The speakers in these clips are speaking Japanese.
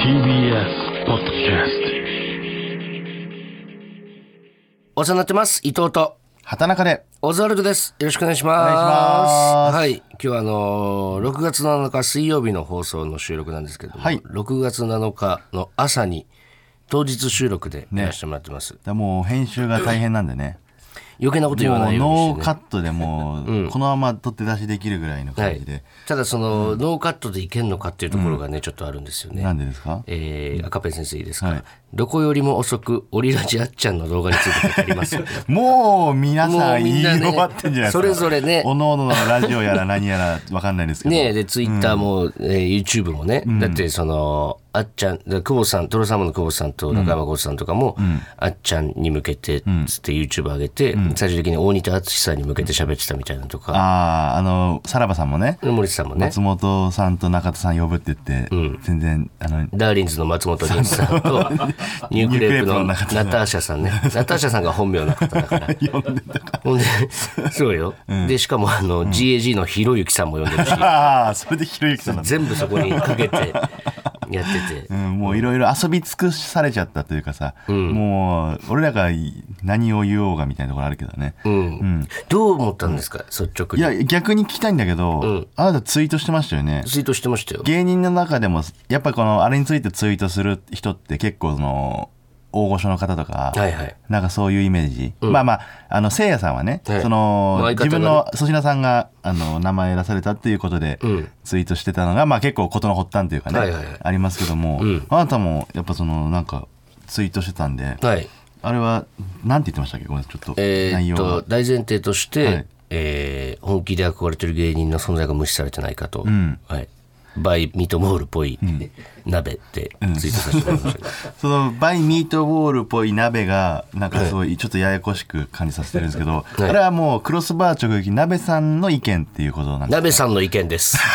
TBS ポッドキャストお世話になってます。伊藤と畠中でオズワルドです。よろしくお願いします。お願いしますはい。今日はあのー6月7日水曜日の放送の収録なんですけども、はい6月7日の朝に当日収録でやらせてもらってます。だもう編集が大変なんでね余計なこと言わないようにして、ね。ノーカットでもうこのまま取って出しできるぐらいのはい感じで、。ただその、ノーカットでいけんのかっていうところがね、ちょっとあるんですよね。なんでですか？えー赤ペン先生いいですか、はいどこよりも遅くオリラジあっちゃんの動画について語ります。よ もう皆もさ言いうんみんなね終わってんじゃないですか。それぞれね。おのおののラジオやら何やら分かんないですけど。ねえでツイッターも、えー YouTube もね、だってそのあっちゃんで久保さんトロサムの久保さんと中山浩さんとかも、あっちゃんに向けてつって YouTube 上げて、最終的に大仁田敦さんに向けて喋ってたみたいなとか、あああのさらばさんもね。森田さんもね。松本さんと中田さん呼ぶって言って、全然あのダーリンズの松本潤さんと ニュークレープのナターシャさんね。ナターシャさんが本名の方だから。呼んでたかほんでそうよ、でしかもあの、GAG のひろゆきさんも呼んでるし。ああそれでひろゆきさんなんだ。全部そこにかけて やってて。うん、もういろいろ遊び尽くされちゃったというかさ、もう俺らが何を言おうがみたいなところあるけどね、うん、どう思ったんですか、率直に。いや逆に聞きたいんだけど、あなたツイートしてましたよね。ツイートしてましたよ。芸人の中でもやっぱこのあれについてツイートする人って結構その大御所の方とか、はいはい。なんかそういうイメージ、まあまああのせいやさんはね、はい。その自分の粗品さんがあの名前出されたっていうことで、ツイートしてたのが、まあ、結構事の発端というかね、はいはいはい。ありますけども、あなたもやっぱそのなんかツイートしてたんで、はい。あれはなんて言ってましたっけ？ごめんちょっと内容がと大前提として、はい。えー本気で憧れてる芸人の存在が無視されてないかと、はい、バイミートボールっぽい鍋ってツイートさせてもらいましたけど、そのバイミートボールっぽい鍋がなんかすごいちょっとややこしく感じさせてるんですけど、い。あれはもうクロスバー直撃鍋さんの意見っていうことなんです鍋さんの意見です。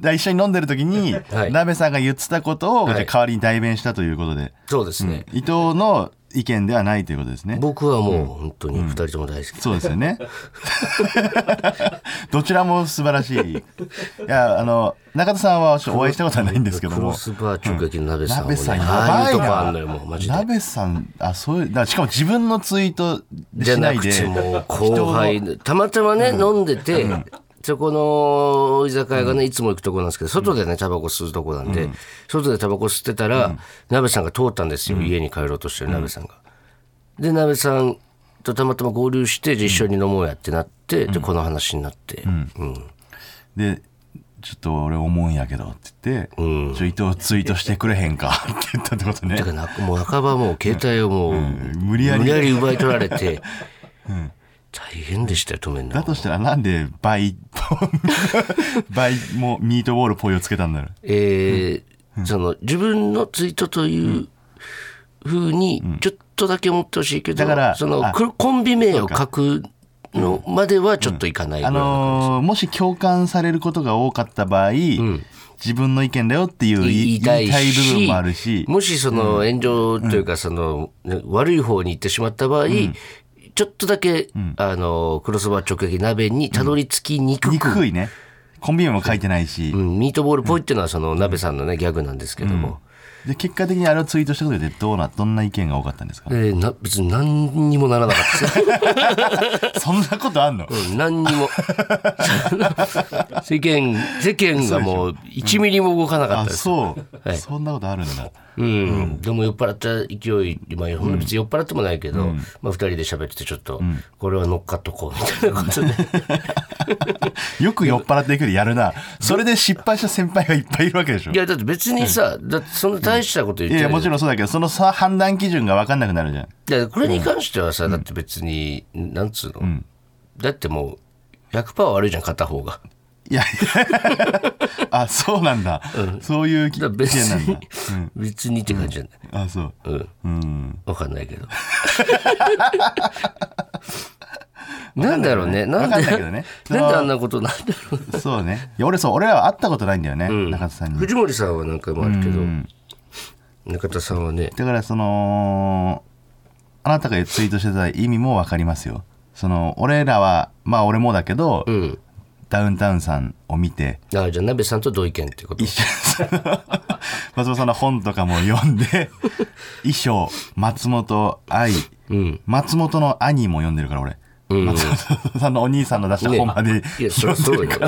で一緒に飲んでる時に、はい。鍋さんが言ってたことを、代わりに代弁したということで。そうですね、伊藤の意見ではないということですね。僕はもう本当に二人とも大好き、そうですよね。どちらも素晴らしい。いやあの中田さんはお会いしたことはないんですけども。クロスバー直撃の鍋さん鍋さんやああばいなのよもうマジで。鍋さんあそういうだしかも自分のツイートじゃなくしないでてもう後輩たまたまね、飲んでて、そこの居酒屋がねいつも行くとこなんですけど外でねタバコ吸うとこなんで、外でタバコ吸ってたら、鍋さんが通ったんですよ、家に帰ろうとしてる鍋さんが。で鍋さんとたまたま合流して一緒に飲もうやってなって、でこの話になって、うん。でちょっと俺思うんやけどって言って、ちょ伊藤ツイートしてくれへんか？って言ったってことね。だからなもう半ばもう携帯をもう、無理やり。奪い取られて、大変でしたよ止めんのだとしたらなんで倍 倍もミートボールポイをつけたんだろう。えーその自分のツイートというふうにちょっとだけ思ってほしいけど、だからあそのくコンビ名を書くのまではちょっといかないあいのもし共感されることが多かった場合、自分の意見だよっていう言いたい部分もあるし。もしその炎上というかその、ね悪い方に行ってしまった場合、ちょっとだけ、あのクロスバー直撃鍋にたどり着きにくく、にくいね。コンビ名も書いてないし、うん。ミートボールっぽいっていうのはその鍋さんのねギャグなんですけども、で結果的にあれをツイートしたことでどうなどんな意見が多かったんですか？えーな別に何にもならなかったです そんなことあんの、うん何にも。世間世間がもう1ミリも動かなかっあたです、そう、はい。そんなことあるんだ。うん。でも酔っ払った勢い、まあ、別に酔っ払ってもないけど、まあ、2人で喋っててちょっと、これは乗っかっとこうみたいなことで。よく酔っ払っていくでやるな。それで失敗した先輩がいっぱいいるわけでしょ。いやだって別にさ、だってそんな大したこと言ってない。いやもちろんそうだけどそのさ判断基準が分かんなくなるじゃん。いやこれに関してはさ、だって別になんつうの、だってもう100%悪いじゃん片方が。いやあそうなんだ、そういう意だから別見なんだ。に、別にって感じじゃない、あそう。うん。うん。わかんないけど。なんだろうね。なんで、わかんないけどね。なんであんなことなんだろう。そうね。いや俺そう俺らは会ったことないんだよね、中田さんに。藤森さんは何回もあるけど、中田さんはね、だからそのあなたがツイートしてた意味も分かりますよ。その俺らはまあ俺もだけど、うん。ダウンタウンさんを見てあじゃあ鍋さんと同意見ってこと？一緒。松本さんの本とかも読んで衣装松本愛、ん。松本の兄も読んでるから俺、松本さんのお兄さんの出した本まで、いやそりゃそうよ。読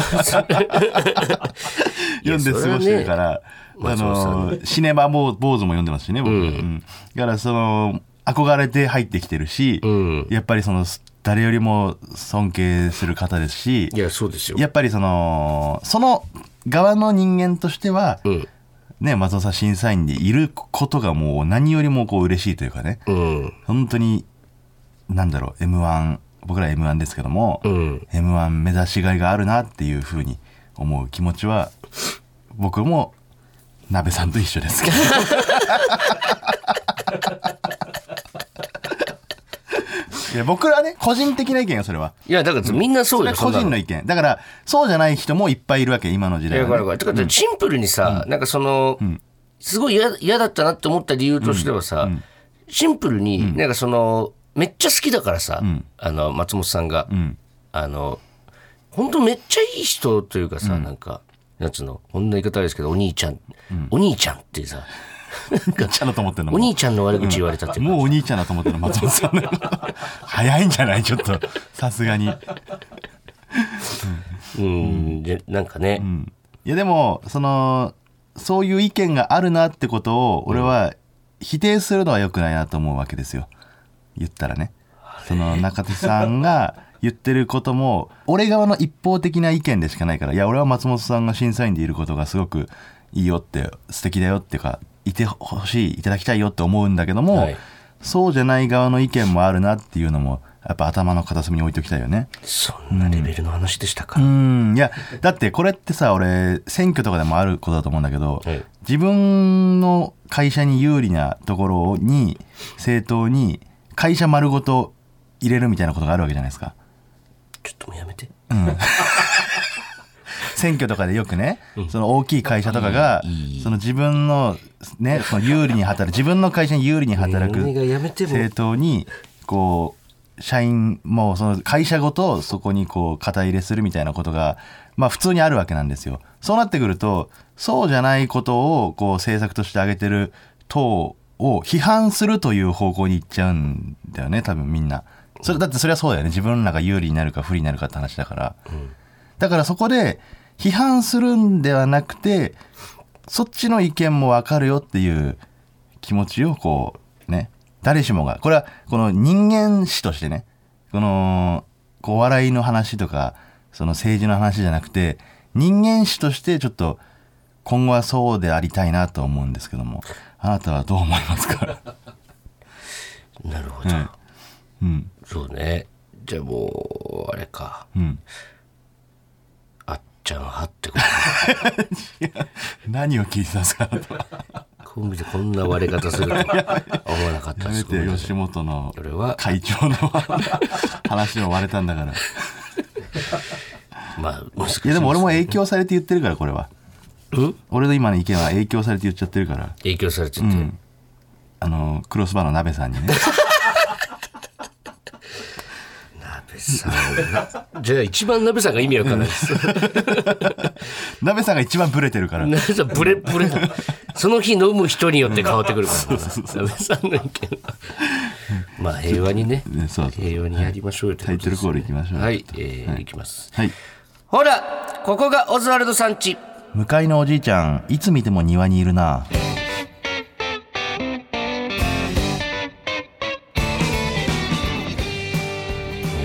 んで過ごしてるから、あのシネマ坊主も読んでますしね僕、うん。だからその憧れて入ってきてるし、ん。やっぱりその誰よりも尊敬する方ですしいやそうですよ。やっぱりそのその側の人間としては、うん。ね、松尾さん審査員でいることがもう何よりもこう嬉しいというかねうん。本当になんだろう m 1僕ら m 1ですけども、うん。m 1目指しがいがあるなっていうふうに思う気持ちは僕も鍋さんと一緒です。け どいや僕らはね個人的な意見よそれは。いやだからみんなそうよそれは個人の意見。だからそうじゃない人もいっぱいいるわけ今の時代はね、これこれてかシンプルにさ、なんかその、すごい嫌嫌だったなって思った理由としてはさ、シンプルになんかそのめっちゃ好きだからさ、あの松本さんが、ん。あの本当めっちゃいい人というかさ、なんかなんつうのこんな言い方ですけどお兄ちゃん、お兄ちゃんってさ。ガチャだと思ってるのお兄ちゃんの悪口言われたって。もうお兄ちゃんだと思ってる松本さん 早いんじゃない？ちょっとさすがに。うん、でなんかね、いやでもそのそういう意見があるなってことを俺は否定するのは良くないなと思うわけですよ。言ったらね。その中田さんが言ってることも俺側の一方的な意見でしかないからいや俺は松本さんが審査員でいることがすごくいいよって素敵だよっていうかいてほしいいただきたいよって思うんだけども、はいそうじゃない側の意見もあるなっていうのもやっぱ頭の片隅に置いておきたいよね。そんなレベルの話でしたか、うんいやだってこれってさ俺選挙とかでもあることだと思うんだけど、はい自分の会社に有利なところに政党に会社丸ごと入れるみたいなことがあるわけじゃないですか。ちょっともうやめて。選挙とかでよくね、その大きい会社とかがその自分のねその有利に働く自分の会社に有利に働く政党にこう社員もうその会社ごとそこにこう肩入れするみたいなことがまあ普通にあるわけなんですよ。そうなってくるとそうじゃないことをこう政策として挙げてる党を批判するという方向に行っちゃうんだよね多分みんな。それだってそれはそうだよね。自分らが有利になるか不利になるかって話だから。だからそこで批判するんではなくてそっちの意見も分かるよっていう気持ちをこうね誰しもがこれはこの人間史としてねこのこうお笑いの話とかその政治の話じゃなくて人間史としてちょっと今後はそうでありたいなと思うんですけども。あなたはどう思いますか？なるほど、うんそうね。じゃあもうあれか。うん。あっちゃん派ってこと。何を聞いてたんですかコンビでこんな割れ方するとは思わなかったやめですてよ吉本の会長の 話も割れたんだから。まあ難しいいやでも俺も影響されて言ってるからこれは。ん？俺の今の意見は影響されて言っちゃってるから。影響されてて、あのクロスバーの鍋さんにね鍋さんじゃあ一番鍋さんが意味わかんないです。鍋さんが一番ブレてるから。鍋さんブレブレ。だその日飲む人によって変わってくるから。な鍋さんの意見は。まあ平和にね。平和にやりましょうよということですタイトルコールいきましょう。はい、えーい、きます。はい。ほらここがオズワルドさんち向かいのおじいちゃんいつ見ても庭にいるな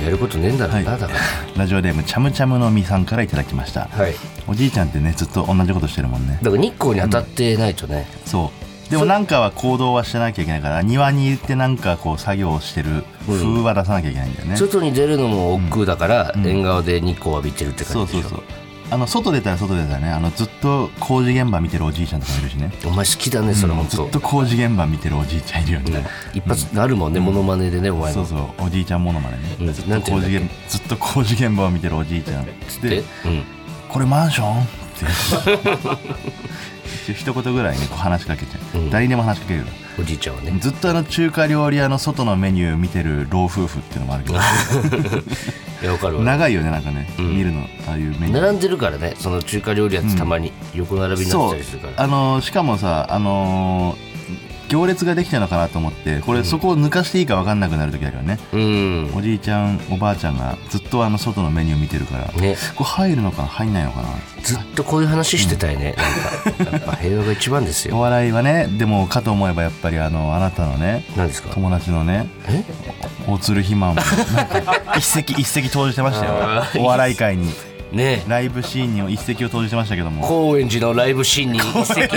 やることねえんだろうな、はい。だから。ラジオネームチャムチャムのみさんからいただきました、はい。おじいちゃんってねずっと同じことしてるもんね。だから日光に当たってないとね、そう。でもなんかは行動はしてなきゃいけないから庭に行ってなんかこう作業をしてる風は出さなきゃいけないんだよね、外に出るのも億劫だから、縁側で日光浴びてるってそう感じでしょ。そうそうあの外出たら外出たらねあのずっと工事現場見てるおじいちゃんとかいるしね。お前好きだねそれ本当、ずっと工事現場見てるおじいちゃんいるよね、一発あるもんね、モノマネでねお前の。そうそうおじいちゃんものまねね、うん。ずっと工事現ずっと工事現場を見てるおじいちゃんでで、うん、これマンション？って 一言ぐらいねこう話しかけちゃう、誰にでも話しかけるよ。おじいちゃんはね。ずっとあの中華料理屋の外のメニュー見てる老夫婦っていうのもあるけど。いやわかるわ。長いよねなんかね、見るのああいうメニュー。並んでるからねその中華料理屋ってたまに横並びになってそうたりするから、あのーしかもさあのー行列ができたのかなと思ってこれそこを抜かしていいか分かんなくなる時あるよね、うん。おじいちゃんおばあちゃんがずっとあの外のメニュー見てるから、ね。これ入るのかな入んないのかな。ずっとこういう話してたいね、なんかやっぱ平和が一番ですおよ笑いはねでもかと思えばやっぱりあのあなたのね何ですか？友達のねえ？大鶴ひまんも一石一石投じてましたよ。お笑い界にねえ。ライブシーンに一石を投じてましたけども。高円寺のライブシーンに一石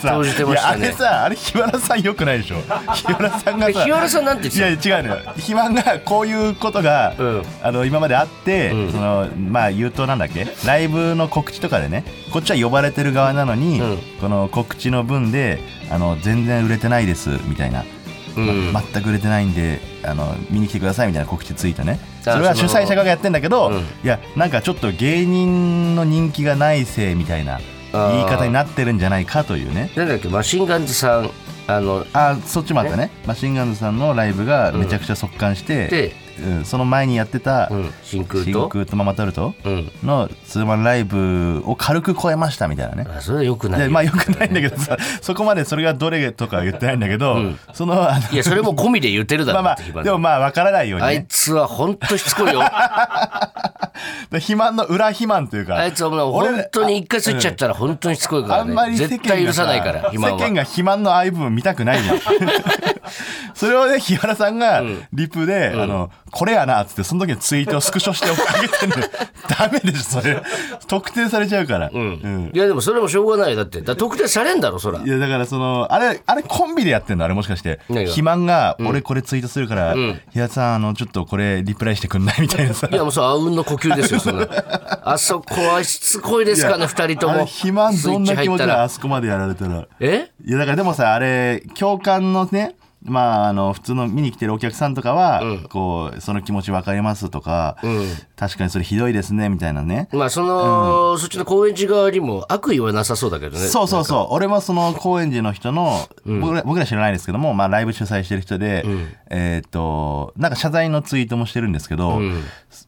投じてましたいやあれねさあれ日原さんよくないでしょ。日原さんがさ日原さんなんていや違うのよ。肥満がこういうことが、うん。あの今まであって、うん。そのまあ言うとなんだっけ？ライブの告知とかでねこっちは呼ばれてる側なのに、うん。この告知の分であの全然売れてないですみたいな、ま全く売れてないんであの見に来てくださいみたいな告知ついたね。あそれは主催者側がやってんだけど、うん。いやなんかちょっと芸人の人気がないせいみたいな言い方になってるんじゃないかというね。なんだっけマシンガンズさんあのあそっちもあったね。マシンガンズさんのライブがめちゃくちゃ速乾して、で、うんその前にやってた、うん、真空真と空とママタルトうん。のツーマンライブを軽く超えましたみたいなね。あそれはよくないよ。でまあよくないんだけどさ そこまでそれがどれとかは言ってないんだけど、ん。そのあのいやそれも込みで言ってるだろまあまあでもまあ分からないようにあいねつは本当しつこいよ。で 肥満の裏肥満というかあいつはもう本当に一回スイッチやったら本当にしつこいからね。あんまり世絶対許さないから肥満は世間が肥満のああいう部分見たくないじゃん。それをね日原さんがリプで、あのこれやなっつってその時のツイートをスクショしてあげてんの ダメでしょそれ。特定されちゃうから、うん。いやでもそれもしょうがない。よだって特定されんだろそら。いやだからそのあれあれコンビでやってんのあれもしかして。肥満が俺これツイートするから、日原さんあのちょっとこれリプライしてくんない？みたいなさ。いやもうそうあうんの呼吸ですよそんなあそこはしつこいですかね二人とも。肥満どんな気持ちだスイッチ入ったら。あそこまでやられたら。え？いやだからでもさあれ共感のねまああの普通の見に来てるお客さんとかは、こうその気持ち分かりますとか、確かにそれひどいですねみたいなね、まあその、そっちの高円寺側にも悪意はなさそうだけどね。そうそうそう。俺もその高円寺の人の、僕ら僕ら知らないですけども、まあ、ライブ主催してる人で、えーっとなんか謝罪のツイートもしてるんですけど、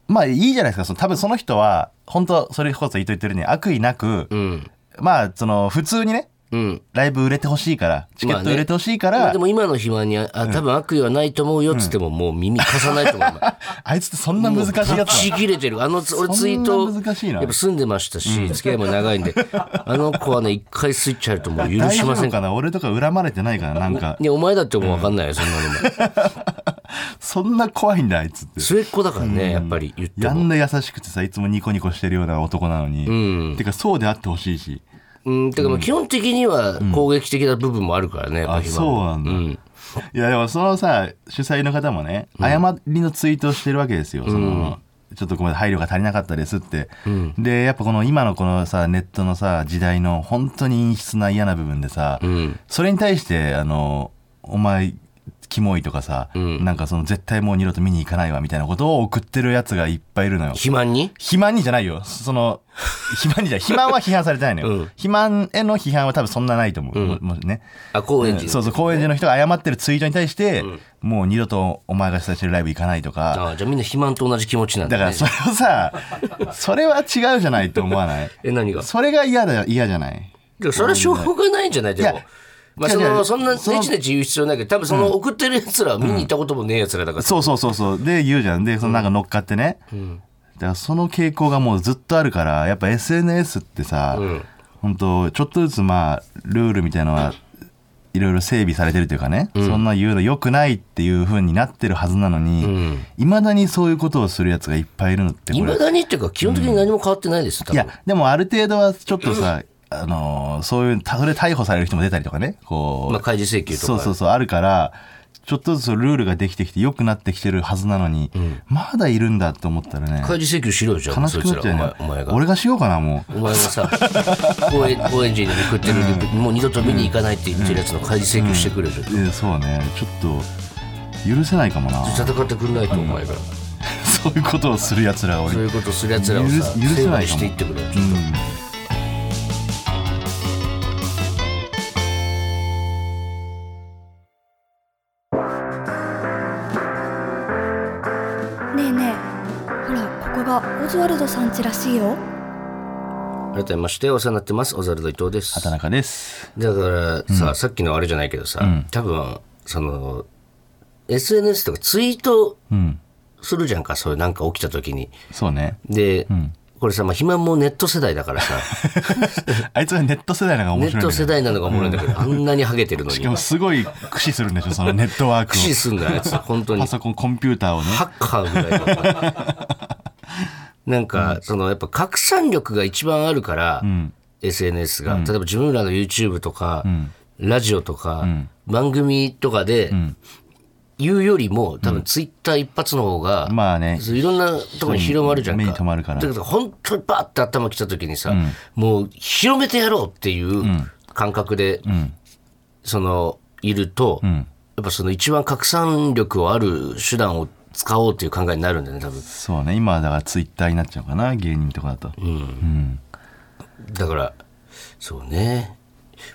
まあいいじゃないですか。その多分その人は本当それこそ言っといてるね悪意なく、うん。まあその普通にねうん。ライブ売れてほしいからチケット売れてほしいから、まあでも今の暇にあ多分悪意はないと思うよっつってももう耳貸さないと思う。今 あいつってそんな難しいやつちぎれてる。あのつ俺ツイートそんな難しいな。やっぱ住んでましたし、付き合いも長いんで。あの子はね一回スイッチ入るともう許大丈しません。か夫かな。俺とか恨まれてないからなんか。いやお前だってもう分かんないよそんなのも。そんな怖いんだあいつって。末っ子だからねやっぱり言っても。やんな優しくてさいつもニコニコしてるような男なのに、うん。てかそうであってほしいしうんてかまあ基本的には攻撃的な部分もあるからねやっぱあそうなんだ、うん。いやでもそのさ主催の方もね誤りのツイートをしてるわけですよ、そのちょっとごめん配慮が足りなかったですって、でやっぱこの今のこのさネットのさ時代の本当に陰湿な嫌な部分でさ、ん。それに対してあのお前キモいとかさ、んなんかその絶対もう二度と見に行かないわみたいなことを送ってるやつがいっぱいいるのよ。肥満に？肥満にじゃないよ。その、肥満にじゃない。肥満は批判されてないのよ。うん肥満への批判は多分そんなないと思う。ももしね。あ高円寺そうそう、高円寺の人が謝ってるツイートに対して、もう二度とお前が主催してるライブ行かないとか。あじゃあみんな肥満と同じ気持ちなんだねだからそれをさ、それは違うじゃないと思わない？え何が？それが嫌だ、嫌じゃない？それはしょうがないんじゃない？でも。まあそのそんなネそのチネチ言う必要ないけど多分その送ってるやつらは見に行ったこともねえやつらだからそうそうそうそう。で、言うじゃん。で、そのなんか乗っかってね。だからその傾向がもうずっとあるから、やっぱ SNS ってさ、ん。本当ちょっとずつまあ、ルールみたいのは、いろいろ整備されてるというかね、そんな言うの良くないっていう風になってるはずなのに、いまだにそういうことをするやつがいっぱいいるのっていまだにっていうか基本的に何も変わってないです多分。いやでもある程度はちょっとさ、あのーそういうたそれ逮捕される人も出たりとかね。こう、まあ開示請求とか。そうそうそうあるからちょっとずつルールができてきて良くなってきてるはずなのに、まだいるんだと思ったらね開示請求しろよじゃあ悲しくなっちゃうお前が。俺がしようかなもう。お前がさ高円高円寺に送ってるリプもう二度と見に行かないって言ってるやつの開示請求してくれるじゃん。えそうね。ちょっと許せないかもな。戦ってくんないとお前が。そういうことをするやつらが俺。そういうことするやつらをさ許せないしていってくれようんズワルドさんちらしいよ。改めましてお世話になってますオザルド伊藤です。畑中です。だからさ、さっきのあれじゃないけどさ、多分その SNS とかツイートうん。するじゃんかそういうなんか起きた時に。そうね。で、これさ、まあ、肥満もネット世代だからさ。あいつはネット世代なのが面ネッ白いんだよト世代なのがおもろいんだけど、あんなにハゲてるのに。しかもすごい駆使するんでしょそのネットワーク駆使をすんだよあいつ。本当に。パソコンコンピューターをね。ハッカーぐらいのなんか、そのやっぱ拡散力が一番あるから、SNS が、例えば自分らの YouTube とか、ラジオとか、番組とかで、言うよりも多分 Twitter 一発の方が、まあね。いろんなところに広まるじゃんか。目に留まるから。だけど本当にバーって頭きた時にさ、もう広めてやろうっていう感覚で、そのいると、やっぱその一番拡散力をある手段を使おうっていう考えになるんだよね多分。そうね。今はだからツイッターになっちゃうかな芸人とかだと、だからそうね。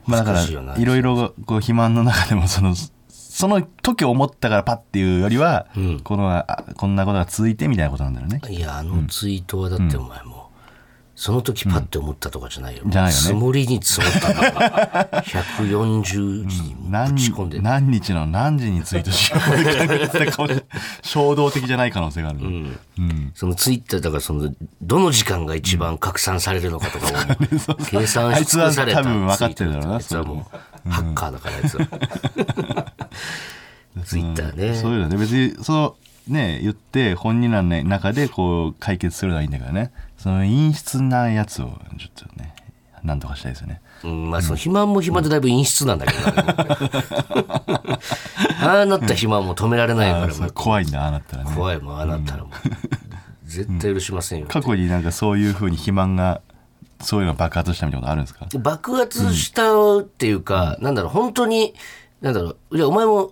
まあだか難しいよな。らいろいろこう肥満の中でもそのその時思ったからパッっていうよりは、このあこんなことが続いてみたいなことなんだよね。いやあのツイートはだってお前もう、その時パッて思ったとかじゃないよ、じゃないよね。積もりに積もったんだから140字にぶ何ち込んで、何日の何時にツイートしようって考えてたかもしれない。衝動的じゃない可能性がある、そのツイッターだからそのどの時間が一番拡散されるのかとかを 計算し尽くされたあいつは多分分かってるだろうなあいつはもうハッカーだからあいつは。ツイッターね。そういうのね。別にそうね言って本人らの中でこう解決するのはいいんだけどねその陰湿なやつをちょっとねなんとかしたいですよね。うん、まあその肥満も肥満でだいぶ陰湿なんだけど。ね、ああなった肥満も止められないから。怖いんだああなったらね。怖いもんああなったらもう。絶対許しませんよ、過去になんかそういうふうに肥満がそういうの爆発したみたいなことあるんですか？爆発したっていうか、なんだろう本当になんだろう。いやお前も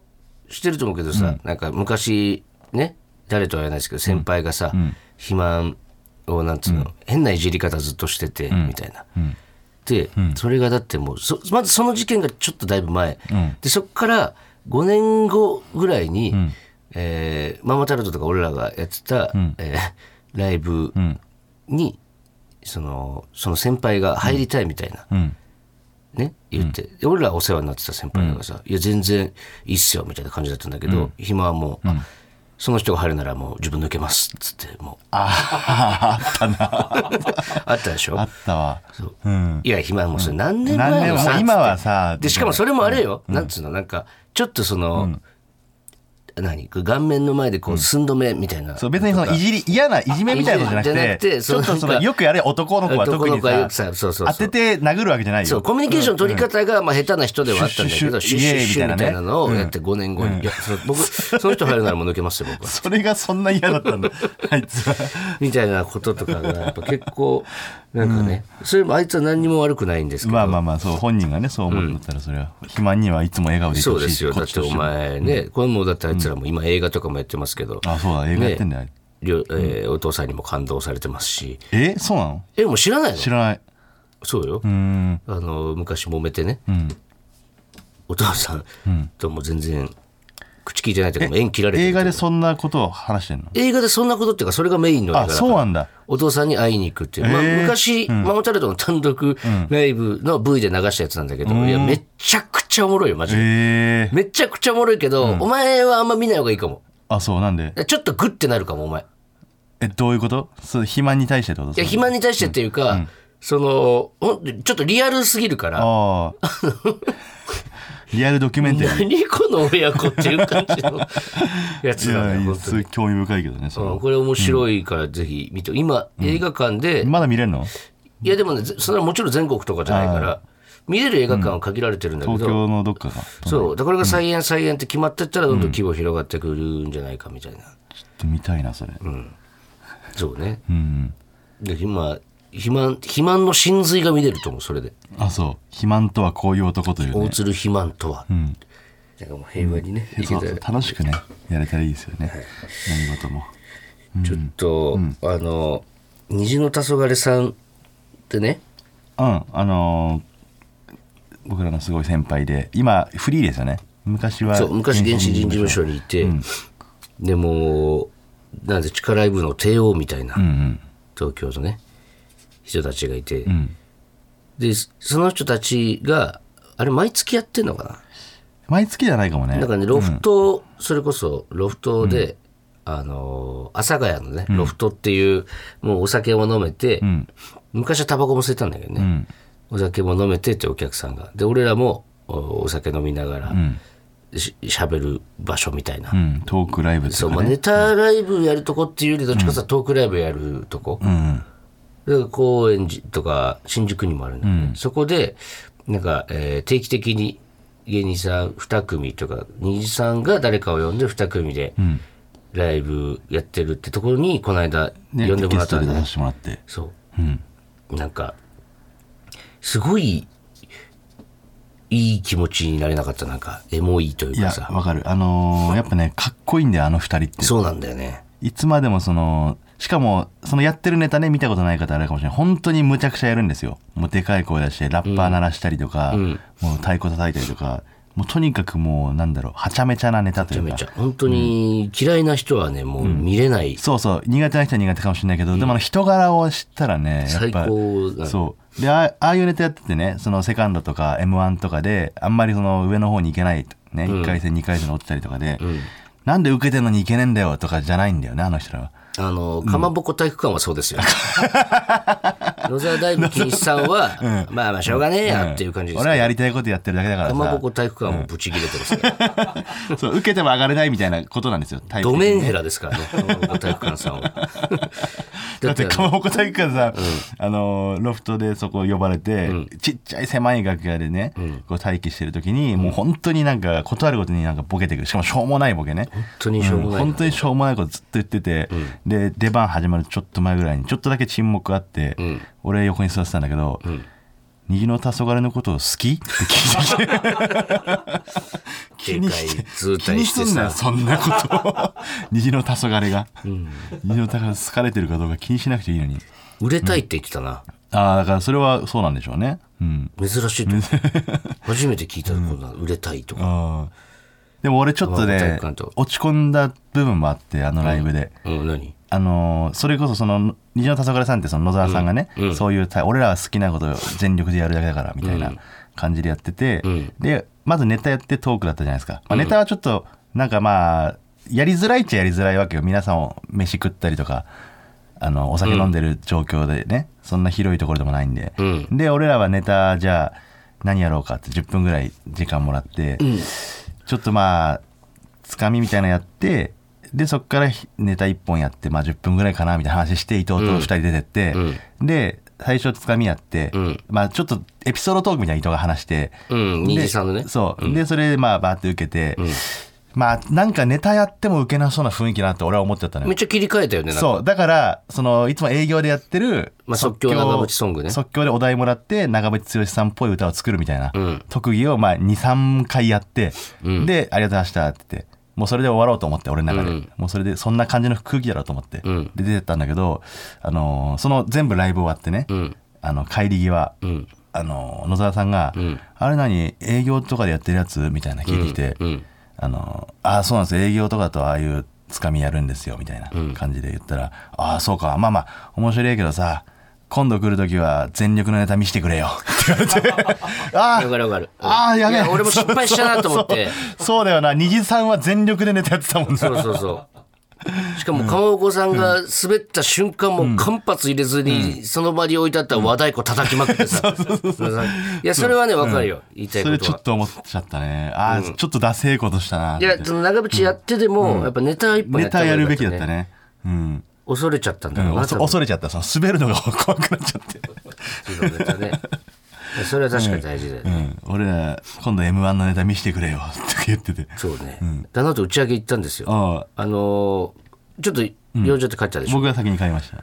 知ってると思うけどさ、なんか昔ね誰とは言わないですけど先輩がさ、肥満をなんつうの、変ないじり方ずっとしてて、みたいな。で、それがだってもうそまずその事件がちょっとだいぶ前、でそこから5年後ぐらいに、えーママタルトとか俺らがやってた、えーライブに、そのその先輩が入りたいみたいな、うん。ね、言って、で俺らお世話になってた先輩がさ、いや、全然いいっすよ、みたいな感じだったんだけど、暇はもう、あその人が入るならもう自分抜けます、っつって、もう、あああったな。あったでしょ？あったわ。う。ん。いや、暇はもうそれ何年何前のさ、年も今はさで、しかもそれもあれよ、なんつうの、なんか、ちょっとその、何顔面の前でこう、寸止めみたいな。そう別にそのいじり嫌ないじめみたいなことじゃなくてちょっとそのよくやれ男の子は特にささそうそうそう。当てて殴るわけじゃないよ。そう、コミュニケーション取り方が、まあ、下手な人ではあったんだけど、シュッシュッシュみたいなのをやって5年後に。いや、そう僕、その人入るならもう抜けますよ、僕は。それがそんな嫌だったんだあいつは。みたいなこととかが、やっぱ結構、なんかね、それもあいつは何にも悪くないんですけど。まあまあまあそう本人がねそう思うん。だったらそれは。肥満にはいつも笑顔でいてほしいそうですよ。だってお前ね、これもうだってあいつらも今映画とかもやってますけど、あそうだ映画やってんだよ、りょえーお父さんにも感動されてますし。えそうなの？え、もう知らないの？知らない。そうよ。う。ーん。あの、昔揉めてね、ん。お父さん。とも全然、口聞いてないというか、縁切られてる映画でそんなことを話してんの？映画でそんなことっていうか、それがメインの映画あだから。そうなんだ。お父さんに会いに行くっていう。まあ、昔、ママタルトの単独ライブの V で流したやつなんだけど、いや、めちゃくちゃおもろいよ、マジで。ええめちゃくちゃおもろいけど、お前はあんま見ない方がいいかも。あそうなんで？ちょっとグッてなるかも、お前。いえどういうこと？そう肥満に対してってこと？や、肥満に対してっていうか、その、ちょっとリアルすぎるから、ああ リアルドキュメンタリー。何この親子っていう感じのやつだよ、や いや本当に。すごい興味深いけどねそれうんこれ面白いからぜひ見て、今、映画館で、まだ見れるの？いやでもね、ぜそれはもちろん全国とかじゃないから、見れる映画館は限られてるんだけど、東京のどっかがそう、だからこれが再演再演って決まってったら、どんどん規模広がってくるんじゃないかみたいな。ちょっと見たいなそれ。そうね。うん。で、今、肥満、肥満の真髄が見れると思う、それで。あそう。肥満とはこういう男というね。大鶴肥満とは。ん。なんかもう平和にね、いけそうそう楽しくねやれたらいいですよね。何事も。ちょっと、あの、虹の黄昏さんってね、うんあのー僕らのすごい先輩で今フリーですよね。昔はそう昔原始人事務所にいて、でもなんで地下ライブの帝王みたいな、うんうん。東京のね人たちがいて、でその人たちがあれ毎月やってんのかな？毎月じゃないかもね。なんかねロフト、それこそロフトで、あのー阿佐ヶ谷のね、ロフトっていうもうお酒も飲めて、昔はタバコも吸えたんだけどね、お酒も飲めてってお客さんが。で俺らもおお酒飲みながら、ししゃべる場所みたいな、うん。トークライブっていそううまあ、かねネタライブやるとこっていうよりどっちかというとトークライブやるとこ、で高円寺とか新宿にもあるんだよね、そこでなんか、えー定期的に芸人さん2組とか二次さんが誰かを呼んで2組でライブやってるってところにこの間ね呼んでもらったんだね。ゲストで出してもらって。そう、なんかすごいいい気持ちになれなかった。なんかエモいというかさ。わかる。あのーやっぱねかっこいいんだよあの二人って。そうなんだよね。いつまでもそのしかもそのやってるネタね見たことない方あれかもしれない。本当にむちゃくちゃやるんですよ。もうでかい声出してラッパー鳴らしたりとか、もう太鼓叩いたりとか。もうとにかくもうなんだろうはちゃめちゃなネタというか。めちゃめちゃ。本当に嫌いな人はねもう見れない、そうそう苦手な人は苦手かもしれないけど、でもあの人柄を知ったらねやっぱ最高だね。そう。であああいうネタやっててねそのセカンドとか m 1とかであんまりその上の方に行けない、ね1回戦2回戦に落ちたりとかで、なんで受けてんのに行けねえんだよとかじゃないんだよねあの人らは。あの、かまぼこ体育館はそうですよ。野沢大武金さんは、まあまあしょうがねえやっていう感じです。俺はやりたいことやってるだけだからかまぼさこ体育館もブチ切れてますから。そう受けても上がれないみたいなことなんですよドメンヘラですからね、かまぼこ体育館さんは。だってかまぼこ体育館さ、あのロフトでそこ呼ばれて、ちっちゃい狭い楽屋でね、こう待機してる時に、もう本当になんか断るごとになんかボケてくる。しかもしょうもないボケね。本当にしょうもない。本当にしょうもないことずっと言ってて、で出番始まるちょっと前ぐらいにちょっとだけ沈黙あって、俺横に座ってたんだけど「右の黄昏のことを好き?」って聞いて。き て気に体してすんなよさ。そんなこと。を虹の黄昏が、虹の黄昏好かれてるかどうか気にしなくていいのに。売れたいって言ってたな。ああだからそれはそうなんでしょうね。うん。珍しいと。初めて聞いたこんな売れたいとか。でも俺ちょっとね落ち込んだ部分もあってあのライブで、うん、何？あのーそれこそその虹の黄昏さんってその野沢さんがね、そういう俺らは好きなことを全力でやるだけだからみたいな感じでやってて、でまずネタやってトークだったじゃないですか、まあ、ネタはちょっとなんかまあやりづらいっちゃやりづらいわけよ。皆さんを飯食ったりとかあのお酒飲んでる状況でね、そんな広いところでもないんで、ん。で俺らはネタじゃあ何やろうかって10分ぐらい時間もらって、ちょっとまあつかみみたいなのやってでそっからネタ1本やって、まあ、10分ぐらいかなみたいな話して伊藤と2人出てって、で最初つかみやって、ん。まあちょっとエピソードトークみたいな伊藤が話して、うん、で虹さんのね。そう、でそれでまあバーって受けて、まあなんかネタやっても受けなそうな雰囲気だなって俺は思っちゃったのよ。めっちゃ切り替えたよね、なんか。そう。だからそのいつも営業でやってる、まあ即興長渕ソングね。即興でお題もらって長渕剛さんっぽい歌を作るみたいな、特技をまあ23回やって、で「ありがとうございました」って言ってもうそれで終わろうと思って俺の中で、もうそれでそんな感じの空気だろうと思って、ん。で出てったんだけど、あのーその全部ライブ終わってね、ん。あの帰り際、ん。あのー野沢さんが「あれ何営業とかでやってるやつ?」みたいな聞いてきて、うん。あの、ああ、そうなんです。営業とかとああいうつかみやるんですよ、みたいな感じで言ったら、ああ、そうか。まあまあ、面白いけどさ、今度来るときは全力のネタ見せてくれよ。って言われて、あわあ、かるわかる。ああ、やべえ。俺も失敗したなと思って。そうだよな。虹さんは全力でネタやってたもんな。そうそうそう。しかも、かまぼこさんが滑った瞬間も間髪入れずに、その場に置いてあった和太鼓叩きまくってさ。いや、それはね、わかるよ。言いたいことはそれちょっ。と思っちゃったね。ああ、ちょっとダセえことしたな。いや、その長渕やってでも、やっぱネタ一本やネった方がタやるべきだったね。うん。恐れちゃったんだうんろうな、恐恐れちゃった。その滑るのが怖くなっちゃって。ね。それは確かに大事だよね。うん。俺ら、今度 M1 のネタ見せてくれよ。って言ってて。そうね。だなと打ち上げ行ったんですよ。ああ、あのー、ちょっと用事って帰ったでしょ。僕が先に買いました。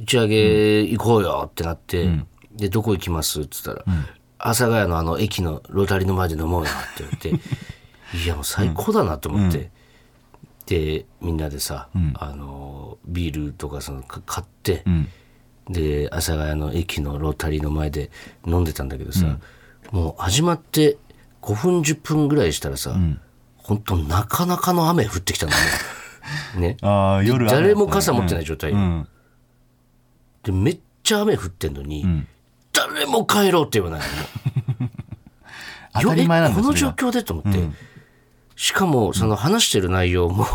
打ち上げ行こうよってなって、で、どこ行きますって言ったら、阿佐ヶ谷のあの駅のロータリーの前で飲もうよって言って、いやもう最高だなと思って、で、みんなでさ、あの、ビールとかそのか買って、で、阿佐ヶ谷の駅のロータリーの前で飲んでたんだけどさ、もう始まって5分10分ぐらいしたらさ、本当なかなかの雨降ってきたんだね。ね。ああ夜誰も傘持ってない状態、うん。でめっちゃ雨降ってんのに、誰も帰ろうって言わないの。当たり前なんこの状況でと思って、しかもその話してる内容も、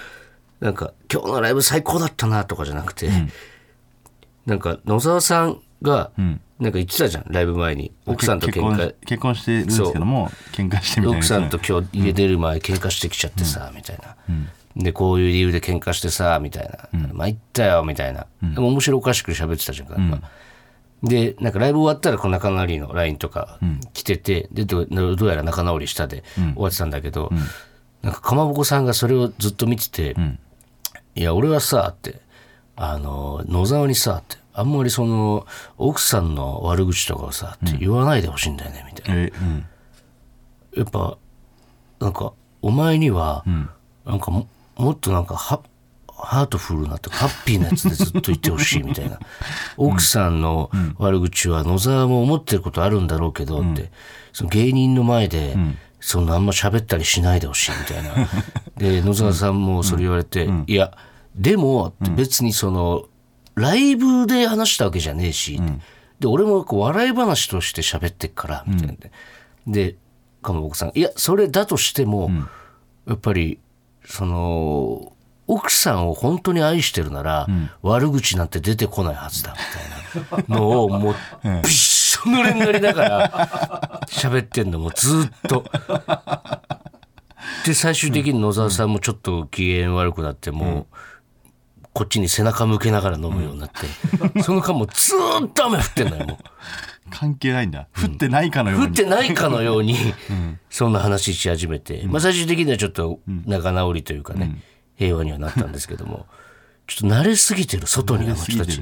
なんか今日のライブ最高だったなとかじゃなくて、なんか野沢さんがなんか言ってたじゃんライブ前に。奥さんと喧嘩。結婚結婚してるんですけども喧嘩してみたいな。奥さんと今日家出る前喧嘩してきちゃってさ、みたいな、でこういう理由で喧嘩してさみたいな、参ったよみたいな、でも面白おかしく喋ってたじゃんか、でなんかライブ終わったらこの仲直りの LINE とか来てて、でどうどうやら仲直りしたで終わってたんだけど、なんかかまぼこさんがそれをずっと見てて「いや俺はさ」って「あの野沢にさ」ってあんまりその奥さんの悪口とかをさって言わないでほしいんだよねみたいな。えうん。やっぱなんかお前には、なんかももっとなんかハハートフルなとかハッピーなやつでずっと言ってほしいみたいな。奥さんの悪口は野沢も思ってることあるんだろうけどって、その芸人の前で、そんなあんま喋ったりしないでほしいみたいな。で野沢さんもそれ言われて、いやでも別にそのライブで話したわけじゃねえし、で俺もこう笑い話として喋ってっからみたいなで、でかまぼこさんいやそれだとしても、やっぱりその奥さんを本当に愛してるなら、悪口なんて出てこないはずだみたいなのを もうびっしょ濡れになりながら喋ってんのもずっと。で最終的に野沢さんもちょっと機嫌悪くなってもう、こっちに背中向けながら飲むようになって、その間もずーっと雨降ってんのよもう。関係ないんだ。降ってないかのように。降ってないかのように、そんな話し始めて、まあ、最終的にはちょっと仲直りというかね、平和にはなったんですけどもちょっと慣れすぎてる外にあの過人たち。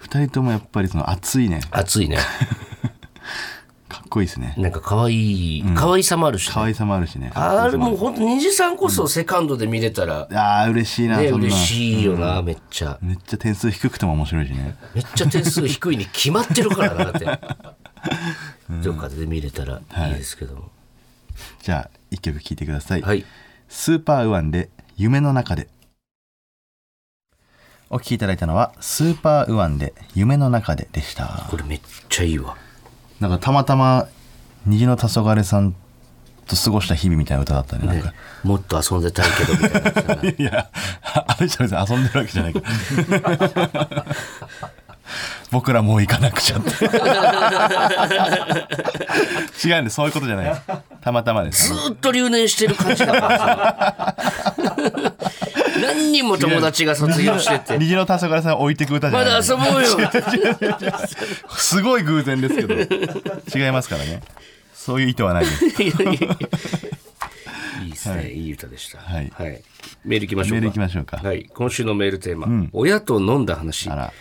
二人ともやっぱりその熱いね。暑いねこいいですね。なんか可愛い可愛さもあるしね、可愛さもあるしね。あれもう本当虹さんこそセカンドで見れたら、ああ嬉しいなね、嬉しいよな、めっちゃ。めっちゃ点数低くても面白いしね。めっちゃ点数低いに決まってるからなって。どっかで見れたらい。いですけども。じゃあ一曲聴いてください、はい。スーパーウアンで夢の中で。お聴きいただいたのはスーパーウアンで夢の中ででした。これめっちゃいいわなんかたまたま虹の黄昏さんと過ごした日々みたいな歌だったね。なんか、もっと遊んでたいけどみたいな。いやあれじゃ別に遊んでるわけじゃない。か ら僕らもう行かなくちゃって。違うんでそういうことじゃないたまたまです。ずーっと留年してる感じだからさ何人も友達が卒業してて。虹の黄昏さんを置いてく歌じゃまない。だ遊ぼうよ。すごい偶然ですけど。違いますからね。そういう意図はないです。いやいやいや。いいですね、い、い歌でした、はい。メールいきましょうか。メール行きましょうか。はい、今週のメールテーマ、親と飲んだ話。あら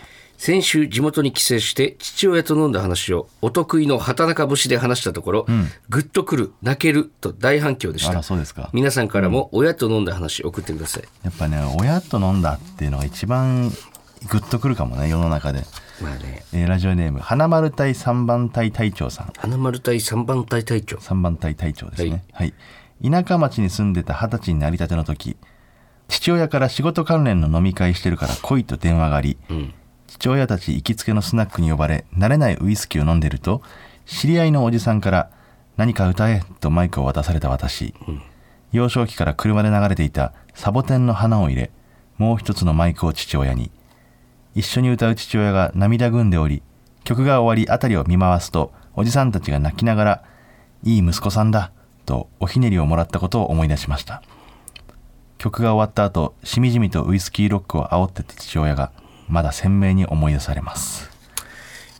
先週地元に帰省して父親と飲んだ話をお得意の畑中節で話したところ、グッとくる泣けると大反響でしあたらそうですか。皆さんからも親と飲んだ話送ってください、やっぱね親と飲んだっていうのが一番グッとくるかもね世の中で、まあね。えーラジオネーム花丸隊3番隊隊長さん。花丸隊3番隊隊長。3番隊隊長ですね、はい。田舎町に住んでた二十歳になりたての時父親から仕事関連の飲み会してるから来いと電話があり、父親たち行きつけのスナックに呼ばれ慣れないウイスキーを飲んでると知り合いのおじさんから「何か歌え」とマイクを渡された私、幼少期から車で流れていたサボテンの花を入れもう一つのマイクを父親に。一緒に歌う父親が涙ぐんでおり曲が終わり辺りを見回すとおじさんたちが泣きながら「いい息子さんだ」とおひねりをもらったことを思い出しました。曲が終わった後しみじみとウイスキーロックを煽ってた父親がまだ鮮明に思い出されます。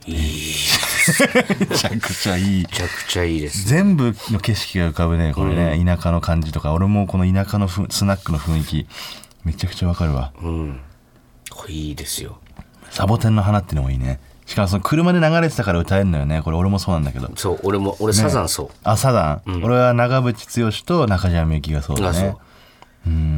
めちゃくちゃいい。めちゃくちゃいいです全部の景色が浮かぶねこれね、田舎の感じとか。俺もこの田舎のふスナックの雰囲気めちゃくちゃわかるわ。これいいですよ。サボテンの花ってのもいいね。しかもその車で流れてたから歌えるのよね。これ俺もそうなんだけど。そう俺も俺サザンそう、あサザン、俺は長渕剛と中島みゆきがそうだあそう。ね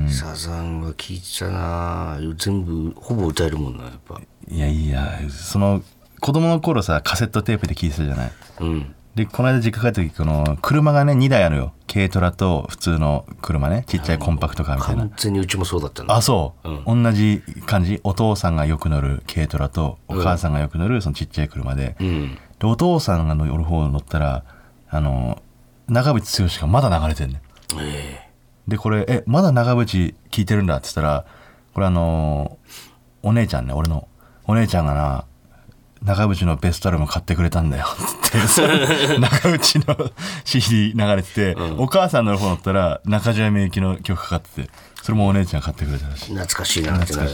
サザンは聞いてたな。全部ほぼ歌えるもんなやっぱ。いやいやその子供の頃さカセットテープで聴いてたじゃない？うん。でこの間実家帰った時この車がね2台あるよ。軽トラと普通の車ね。ちっちゃいコンパクトカーみたいな。完全にうちもそうだったんだ。あそう、同じ感じ。お父さんがよく乗る軽トラとお母さんがよく乗るそのちっちゃい車で,、うん。でお父さんが乗る方乗ったらあの長渕剛がまだ流れてんねん。えでこれ「えまだ長渕聴いてるんだ」って言ったらこれあのお姉ちゃんね俺のお姉ちゃんがな長渕のベストアルバム買ってくれたんだよって言って長渕の CD 流れてて、お母さんの方乗ったら中島みゆきの曲かかっててそれもお姉ちゃんが買ってくれたらしい。懐かしいなってなる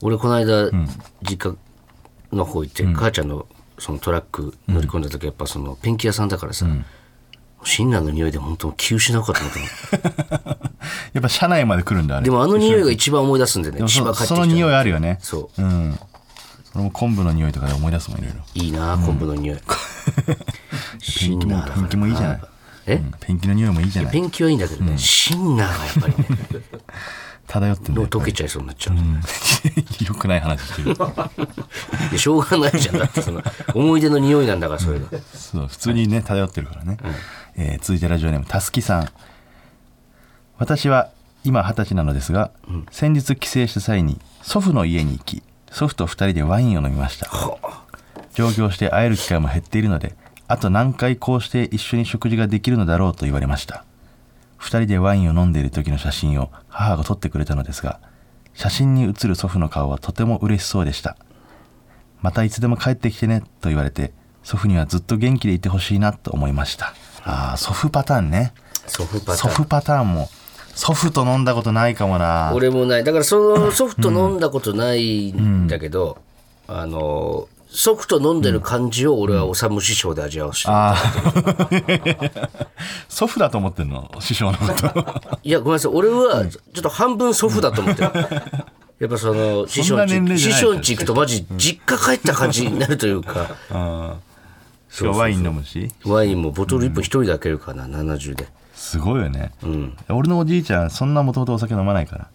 俺この間、実家の方行って、母ちゃんのそのトラック乗り込んだ時やっぱそのペンキ屋さんだからさ、シンナーの匂いで本当気失うかと思ったの やっぱ車内まで来るんだあれ。でもあの匂いが一番思い出すんでね。でも千葉帰ってきたそその匂いあるよね。そう。うん。それも昆布の匂いとかで思い出すもんいろいろ。いいな昆布の匂い、シンナーだからペンキもいいじゃない。え、うん。ペンキの匂いもいいじゃない。ペンキはいいんだけどね、シンナーがやっぱりね。漂ってんだよもう溶けちゃいそうになっちゃう、よくない話してる。しょうがないじゃん。だってその思い出の匂いなんだからそれが、そう普通にね漂ってるからね、えー続いてラジオネームたすきさん。私は今二十歳なのですが、先日帰省した際に祖父の家に行き祖父と二人でワインを飲みました。上京して会える機会も減っているのであと何回こうして一緒に食事ができるのだろうと言われました。二人でワインを飲んでいる時の写真を母が撮ってくれたのですが写真に写る祖父の顔はとても嬉しそうでした。またいつでも帰ってきてねと言われて祖父にはずっと元気でいてほしいなと思いましたああ祖父パターンね。祖父パターン。祖父パターンも。祖父と飲んだことないかもな。俺もない。だからそのソフト飲んだことないんだけど、あのソフト飲んでる感じを俺はおさむ師匠で味わわし。てる、あー。祖父だと思ってんの？師匠のこと。いやごめんなさい。俺はちょっと半分祖父だと思ってる、やっぱその師匠師匠んち行くとマジ実家帰った感じになるというか。あーしかもワイン飲むし。ワインもボトル1本一人で開けるかな70で。すごいよね、ん。俺のおじいちゃんそんなもともとお酒飲まないから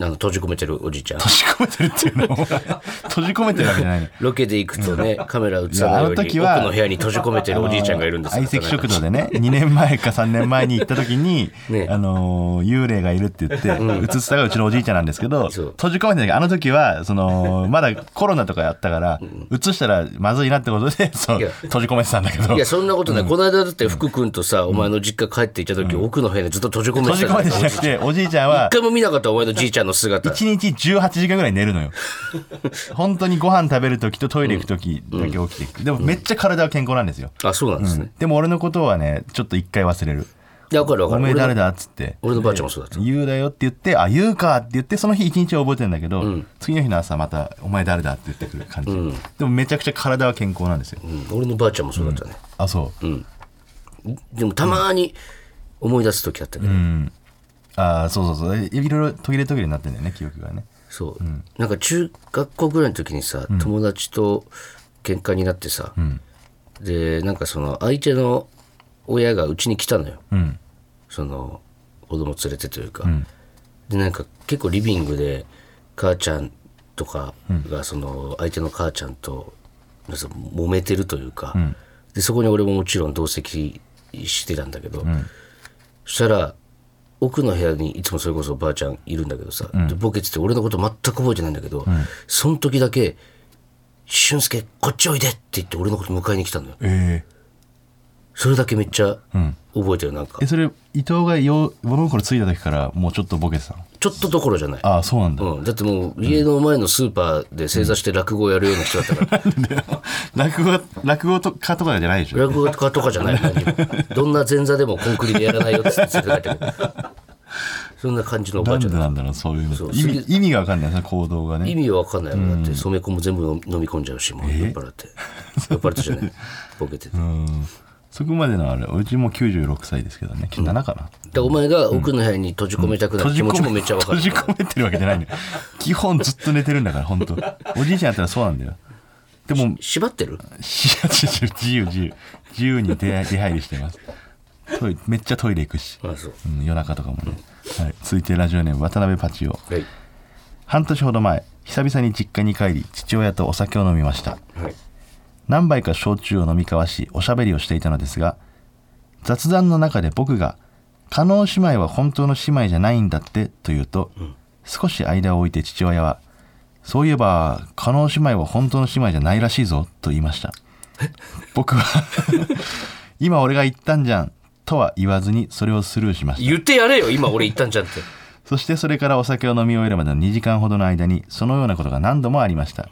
あの閉じ込めてるおじいちゃん。閉じ込めてるっていうの？閉じ込めてるわけじゃないの。ロケで行くとねカメラ映さないようにの時は奥の部屋に閉じ込めてるおじいちゃんがいるんですよ相席食堂でね2年前か3年前に行った時に、ね。あのー幽霊がいるって言って、映したがうちのおじいちゃんなんですけど閉じ込めてない。あの時はその まだコロナとかやったから、映したらまずいなってことでそう閉じ込めてたんだけど。いやそんなことない、この間だって福君とさ、お前の実家帰って行った時、奥の部屋にずっと閉じ込め閉じてた込めてなくておじいちゃんは一回も見なかったお前のじいちゃんの姿。1日18時間ぐらい寝るのよ。本当にご飯食べる時とトイレ行く時だけ起きていく、でもめっちゃ体は健康なんですよ、あそうなんですね、でも俺のことはねちょっと一回忘れる。いや分かる分かる。おめえ誰だっつって。俺のばあちゃんもそうだった。言うだよって言ってあ言うかって言ってその日一日は覚えてるんだけど、次の日の朝またお前誰だって言ってくる感じ、でもめちゃくちゃ体は健康なんですよ、うん。俺のばあちゃんもそうだったね、あそう、でもたまに思い出す時あったけど、あそうそうそう。いいろいろ途切れ途切れになってんだよね記憶がね。そう、なんか中学校ぐらいの時にさ、友達と喧嘩になってさ、でなんかその相手の親がうちに来たのよ、うん。その子供連れてというか、でなんか結構リビングで母ちゃんとかがその相手の母ちゃんと揉めてるというか、でそこに俺ももちろん同席してたんだけど、そしたら奥の部屋にいつもそれこそばあちゃんいるんだけどさ、でボケてて俺のこと全く覚えてないんだけど、その時だけ「俊介こっちおいで」って言って俺のこと迎えに来たのよ。えそれだけめっちゃ覚えてるなんか。ー、えそれ伊藤がよ物心ついた時からもうちょっとボケてたの？ちょっとどころじゃない。ああそうなんだ、うん、だってもう家の前のスーパーで正座して落語をやるような人だったから、落語落語とかとかじゃないでしょ。落語家とかじゃない。どんな前座でもコンクリでやらないよって言ってたけど。そんな感じのおばあちゃんなんだろうそういうの。意味意味が分かんないその行動がね。意味は分かんない。もん。だって染め込も全部飲み込んじゃうしもう酔っ払って。酔っ払ってじゃない。ボケてて、うんそこまでのあれうちも96歳ですけどね97かな、でお前が奥の部屋に閉じ込めたくなる気持ちもめっちゃ分かる、閉じ込めてるわけじゃないのよ。基本ずっと寝てるんだから本当。おじいちゃんやったらそうなんだよ。でも縛ってる？自由自由。自由に出出入りしてます。トイレめっちゃトイレ行くし、う。うん、夜中とかもね、はい、続いてラジオネーム渡辺パチオ。はい。半年ほど前久々に実家に帰り父親とお酒を飲みました。はい何杯か焼酎を飲み交わしおしゃべりをしていたのですが雑談の中で僕が「加納姉妹は本当の姉妹じゃないんだって」と言うと、少し間を置いて父親は「そういえば加納姉妹は本当の姉妹じゃないらしいぞ」と言いました。僕は「今俺が言ったんじゃん」とは言わずにそれをスルーしました。言ってやれよ今俺言ったんじゃんって。そしてそれからお酒を飲み終えるまでの2時間ほどの間にそのようなことが何度もありました、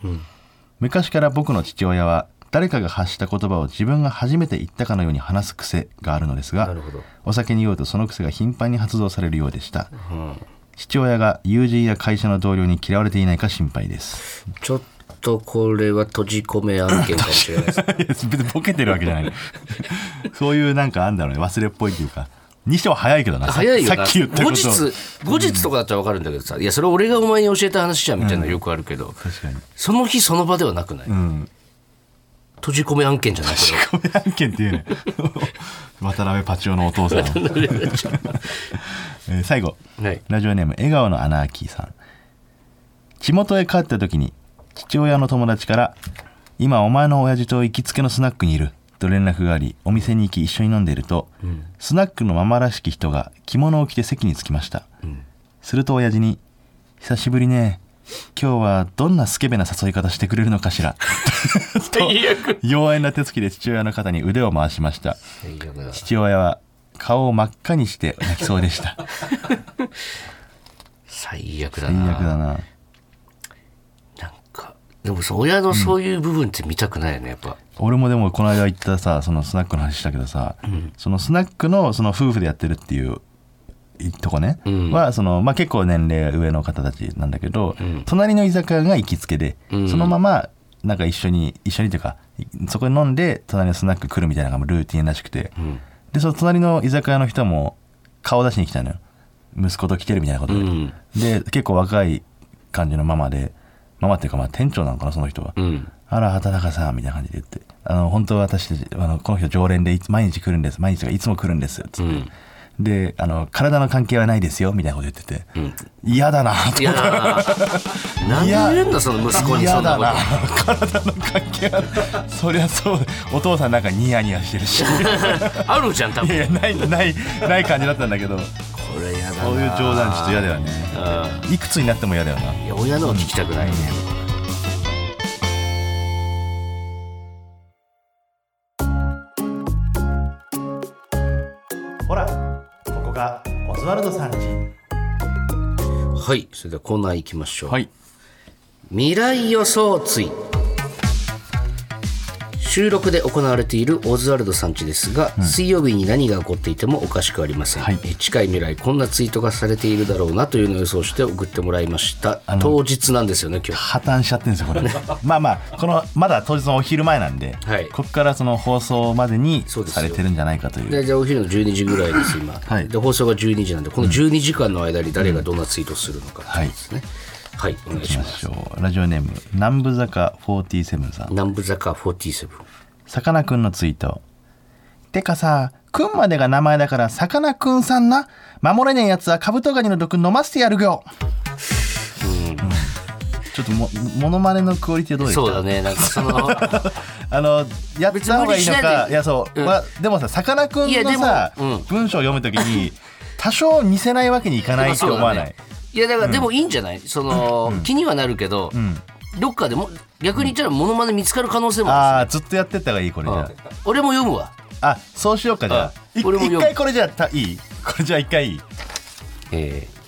昔から僕の父親は誰かが発した言葉を自分が初めて言ったかのように話す癖があるのですがお酒に酔うとその癖が頻繁に発動されるようでした、父親が友人や会社の同僚に嫌われていないか心配です。ちょっとこれは閉じ込め案件かもしれないです 別にボケてるわけじゃない。そういうなんかあんだろうね忘れっぽいっていうか。にしては早いけどな。さ早いよな。さっき言ったこと。後日後日とかだったら分かるんだけどさ、いやそれ俺がお前に教えた話じゃんみたいなのよくあるけど、確かに。その日その場ではなくない、うん閉じ込め案件じゃないこれごめん案件っていうね。渡辺パチオのお父さん、えー最後。はい。ラジオネーム笑顔のアナーキーさん。地元へ帰った時に父親の友達から「今お前の親父と行きつけのスナックにいる」と連絡がありお店に行き一緒に飲んでいると、スナックのママらしき人が着物を着て席に着きました、すると親父に「久しぶりね今日はどんなスケベな誘い方してくれるのかしら」最悪。妖艶な手つきで父親の肩に腕を回しました。父親は顔を真っ赤にして泣きそうでした。最悪だ最な悪だな。なんかでもさ親のそういう部分って見たくないよねやっぱ、俺もでもこの間行ったさそのスナックの話したけどさ、そのスナックのその夫婦でやってるっていういとこね、ん。はその、まあ、結構年齢上の方たちなんだけど、隣の居酒屋が行きつけで、ん。そのままなんか一緒に一緒にというかそこに飲んで隣のスナック来るみたいなのがルーティンらしくて、でその隣の居酒屋の人も顔出しに来たのよ。息子と来てるみたいなことで、うん。で結構若い感じのママでママっていうかまあ店長なのかなその人は、うんあら畑中さんみたいな感じで言って。あの本当は私あのこの人常連で毎日来るんです毎日がいつも来るんですつって、うんであの体の関係はないですよみたいなこと言ってて嫌、だなといやーなんで言えんだその息子にそんなこ嫌だな体の関係は。そりゃそうお父さんなんかニヤニヤしてるし。と あるじゃん多分。いやないないない感じだったんだけど。これやだな。そういう冗談ちょっと嫌だよね。ういくつになっても嫌だよな。んいや親のを聞きたくないね、ほワルドさんちはいそれではコーナー行きましょう、はい。未来予想追収録で行われているオズワルドさんちですが、水曜日に何が起こっていてもおかしくありません、はい。え近い未来こんなツイートがされているだろうなというのを予想して送ってもらいました。当日なんですよね今日。破綻しちゃってるんですよこれ。まあまあこのまだ当日のお昼前なんで、はい。ここからその放送までにされてるんじゃないかという。お昼の12時ぐらいです今、はい。で放送が12時なんでこの12時間の間に誰がどんなツイートするのかっていうですね、はい、お願いしましょう。ラジオネーム南部坂47さん。南部坂47さかなクンのツイート。てかさくんまでが名前だからさかなクンさんな。守れねえやつはカブトガニの毒飲ませてやるよ、うん。ちょっともモノマネのクオリティはどうですか？そうだね。なんかその あのやった方がいいのかいやそう、うん。まあでもささかなクンのさ、うん。文章を読むときに多少似せないわけにいかないって思わない、いやだからでもいいんじゃない？その、気にはなるけど、ん。どっかでも逆に言ったらモノマネ見つかる可能性もある。ああずっとやってった方がいいこれじゃうん。俺も読むわ。ああそうしようかじゃあ。い俺も読む。一回これじゃあたいい？これじゃあ一回いい？えー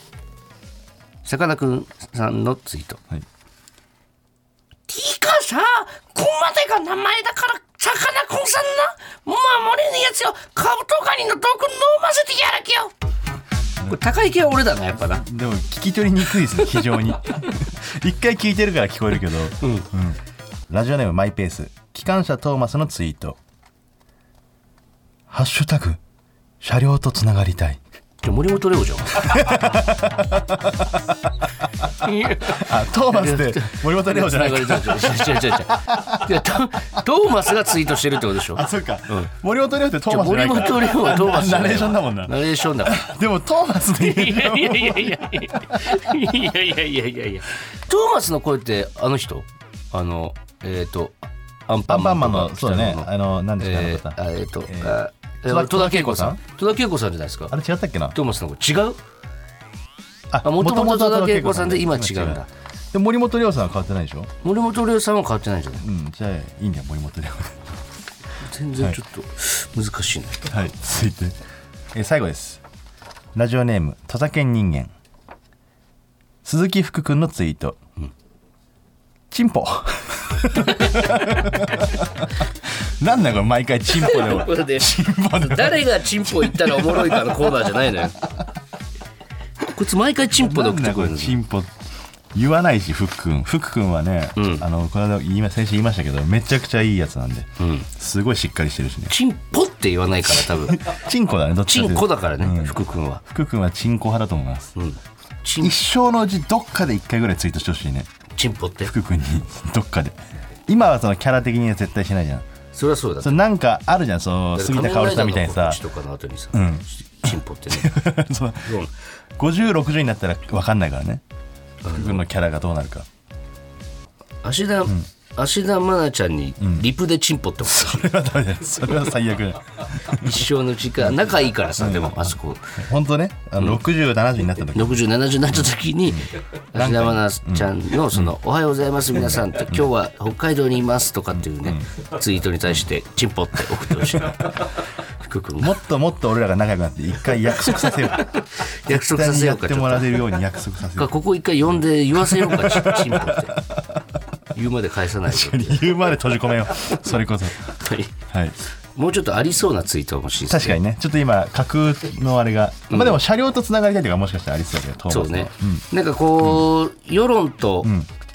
さかなクンさんのツイート。はい。てかさ、こまでが名前だから、さかなクンさんな、守れねえやつよ、カブトガニの毒飲ませてやるけよ。これ高い系は俺だな、やっぱな。でも聞き取りにくいですね 非常に。一回聞いてるから聞こえるけど、うん。ラジオネームマイペース。機関車トーマスのツイート「ハッシュタグ車両とつながりたいじゃ森本レオじゃん。いや」あトーマスって森本レオじゃない。違う違う違う違う。違ういやトトーマスがツイートしてるってことでしょ。あそうか、森本レオってトーマスじゃ森ないから。本レオはトーマスナレーションだもんな。ナレーションだから。でもトーマスで言いやういやいやいやいやいやいやいやトーマスの声ってあの人あのえっ、とアンパンマンとかアンパンマンのそうだねあの何ですかえ方ーあえっーあえー戸田恵子さん？戸戸田恵子さんじゃないですか。あれ違ったっけな？トーマスの子違う？ああもともと戸田恵子さんで今元違うんだ。で森本涼さんは変わってないでしょ？森本涼さんは変わってないんじゃない。うんじゃあいいんだよ森本涼全然ちょっと難しいね、はい。続いて、えー最後です。ラジオネーム土佐犬人間。鈴木福君のツイート、チンポなんだよこれ毎回チンポでチンポで。誰がチンポ言ったらおもろいかのコーナーじゃないのよ。こいつ毎回チンポで送ってくるチンポ言わないし福君。福君はね、ん。あのこの間言いま先週言いましたけどめちゃくちゃいいやつなんで、ん。すごいしっかりしてるしね。チンポって言わないから多分。チンコだねどっちチンコだからね、うん。福君は、福君はチンコ派だと思います、うん、一生のうちどっかで一回ぐらいツイートしてほしいねチンポって。福君にどっかで。今はそのキャラ的には絶対しないじゃん。そりゃそうだそれなんかあるじゃんその杉田かおりさんみたいにさ。とかの後にさ、んチンポってねそのうん5060になったら分かんないからね。福君のキャラがどうなるか。芦田、芦田愛菜ちゃんにリプでチンポってそれはダメだ。よそれは最悪一生のうちか仲いいからさ、でもあそこ本当ね？あの6070になった時。6070になった時に芦田愛菜ちゃんのその「おはようございます皆さん」って「今日は北海道にいます」とかっていうねツイートに対して「チンポ」って送ってほしい。福君がもっともっと俺らが仲良くなって一回約束させよう 約束させようかやってもらえるように約束させよと。ここ一回呼んで言わせようかチチンポって言うまで返さない言うまで閉じ込めよう。それこそ。はいはい。もうちょっとありそうなツイート欲しいです確かにね。ちょっと今架空のあれが、まあでも車両とつながりたいというかもしかしたらありそうだけどそうね、なんかこう、世論と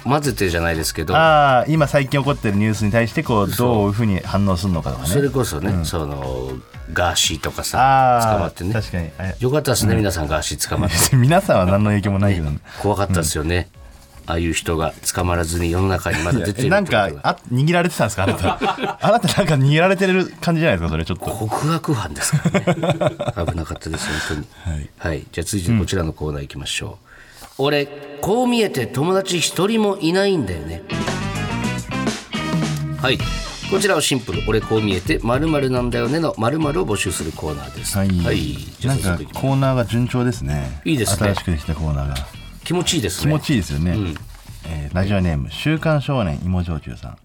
混ぜてじゃないですけど、ああ今最近起こってるニュースに対してこうどういうふうに反応するのかとかそねれこそね、そのガーシーとかさああ捕まってね。確かに。えよかったですね、皆さんガーシー捕まって。皆さんは何の影響もないけどね。怖かったですよね、ああいう人が捕まらずに世の中にまだ出てるえなんかあ握られてたんですかあなた。あなたなんか握られてる感じじゃないですかそれちょっと。告白犯ですからね。危なかったです本当に。はい、じゃあ続いてこちらのコーナー行きましょう、俺こう見えて友達一人もいないんだよね。はい。こちらをシンプル「俺こう見えて〇〇なんだよね」の〇〇を募集するコーナーです。はい、じゃあなんかコーナーが順調ですね。いいですね。新しくできたコーナーが気持ちいいですね。気持ちいいですよね、えーラジオネーム「週刊少年芋焼酎」さん。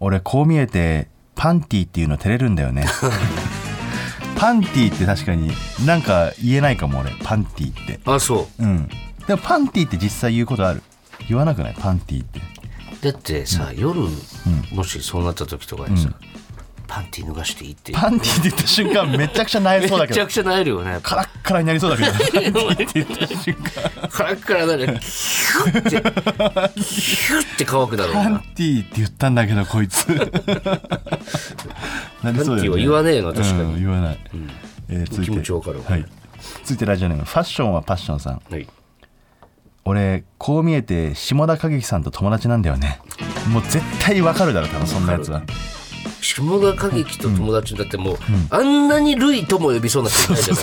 俺こう見えてパンティっていうの照れるんだよね。パンティって確かになんか言えないかも俺。パンティって。あそう。うん。でもパンティって実際言うことある？言わなくない？パンティって。だってさ、夜、もしそうなった時とかにさ、パンティ脱がしていいってパンティって言った瞬間めちゃくちゃなえそうだけど。めちゃくちゃなえるよねカラッカラになりそうだけど。パンティって言った瞬間。カラッカラなるキュッてキュッて乾くだろうパンなティって言ったんだけどこいつ。なんでそうだよパンティは言わねえな確かに。うん言わない、えー続いて。気持ちわかるわ。はい、続いてラジオネームファッションはパッションさん。はい。俺こう見えて下田景樹さんと友達なんだよね。もう絶対わかるだろ多分そんなやつは下田景樹と友達だってもう、あんなにルイとも呼びそうな人いないじゃない？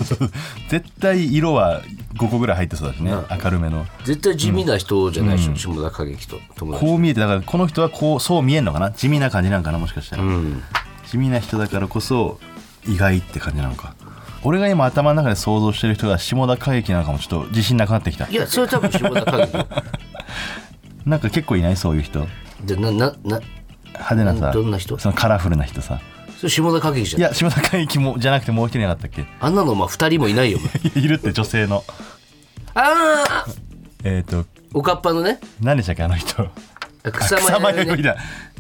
絶対色は5個ぐらい入ってそうだしね明るめの。絶対地味な人じゃないでしょ、下田景樹と友達。こう見えてだからこの人はこうそう見えんのかな？地味な感じなんかな？もしかしたら、うん。地味な人だからこそ意外って感じなのか。俺が今頭の中で想像してる人が下田景樹なのかもちょっと自信なくなってきた。いやそれ多分下田景樹 なんか結構いない？そういう人。でななな派手なさどんな人？そのカラフルな人さ。それ下田景樹じゃん。いや下田景樹もじゃなくてもう一人いなかったっけ？あんなのまあ2人もいないよ。いるって女性の。ああえっ、ー、とおかっぱのね。何でしたっけあの人？草間彌生だ。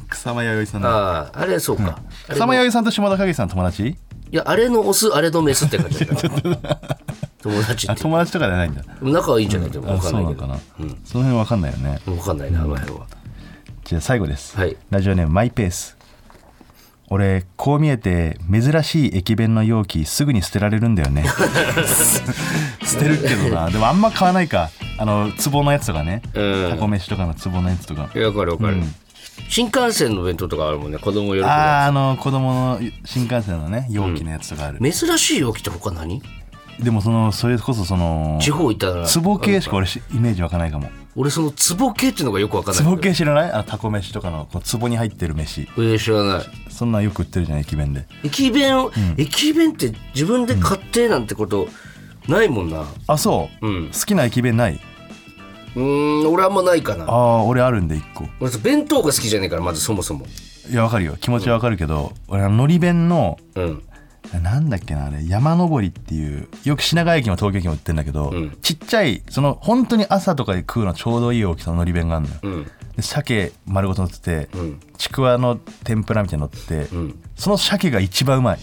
草間弥生さんだあああれそうか、あれ草間弥生さんと下田景樹さん友達？いやあれのオスあれのメスって感じだな 友達って。あ友達とかじゃないんだ。仲はいいんじゃない？でもあ分かんないけど。その辺わかんないよね。分かんないなあの辺はじゃあ最後です、はい。ラジオネームマイペース。俺こう見えて珍しい駅弁の容器すぐに捨てられるんだよね。捨てるけどな。でもあんま買わないか。あの壺のやつとかね。うん。タコ飯とかの壺のやつとか。分かる分かる、うん。新幹線の弁当とかあるもんね子供喜ぶああの子供の新幹線のね容器のやつとかある、つ珍しい容器って他何？でもそのそれこそその地方行ったら。壺系しか俺しイメージ湧かないかも俺その壺系っていうのがよく分かんない壺系知らない？あのタコ飯とかのこう壺に入ってる飯。えー知らない。そんなんよく売ってるじゃん駅弁で。駅弁を、駅弁って自分で買ってなんてことないもんな。あそう、うん。好きな駅弁ない？うーん俺あんまないかな。ああ俺あるんで1個。俺弁当が好きじゃねえからまずそもそも。いやわかるよ。気持ちはわかるけど、俺あののり弁のうんなんだっけなあれ山登りっていうよく品川駅も東京駅も売ってるんだけど、ん。ちっちゃいその本当に朝とかで食うのちょうどいい大きさののり弁があるのよ、うん。で鮭丸ごと乗ってて、うん。ちくわの天ぷらみたいなの乗ってて、うん。その鮭が一番うまい。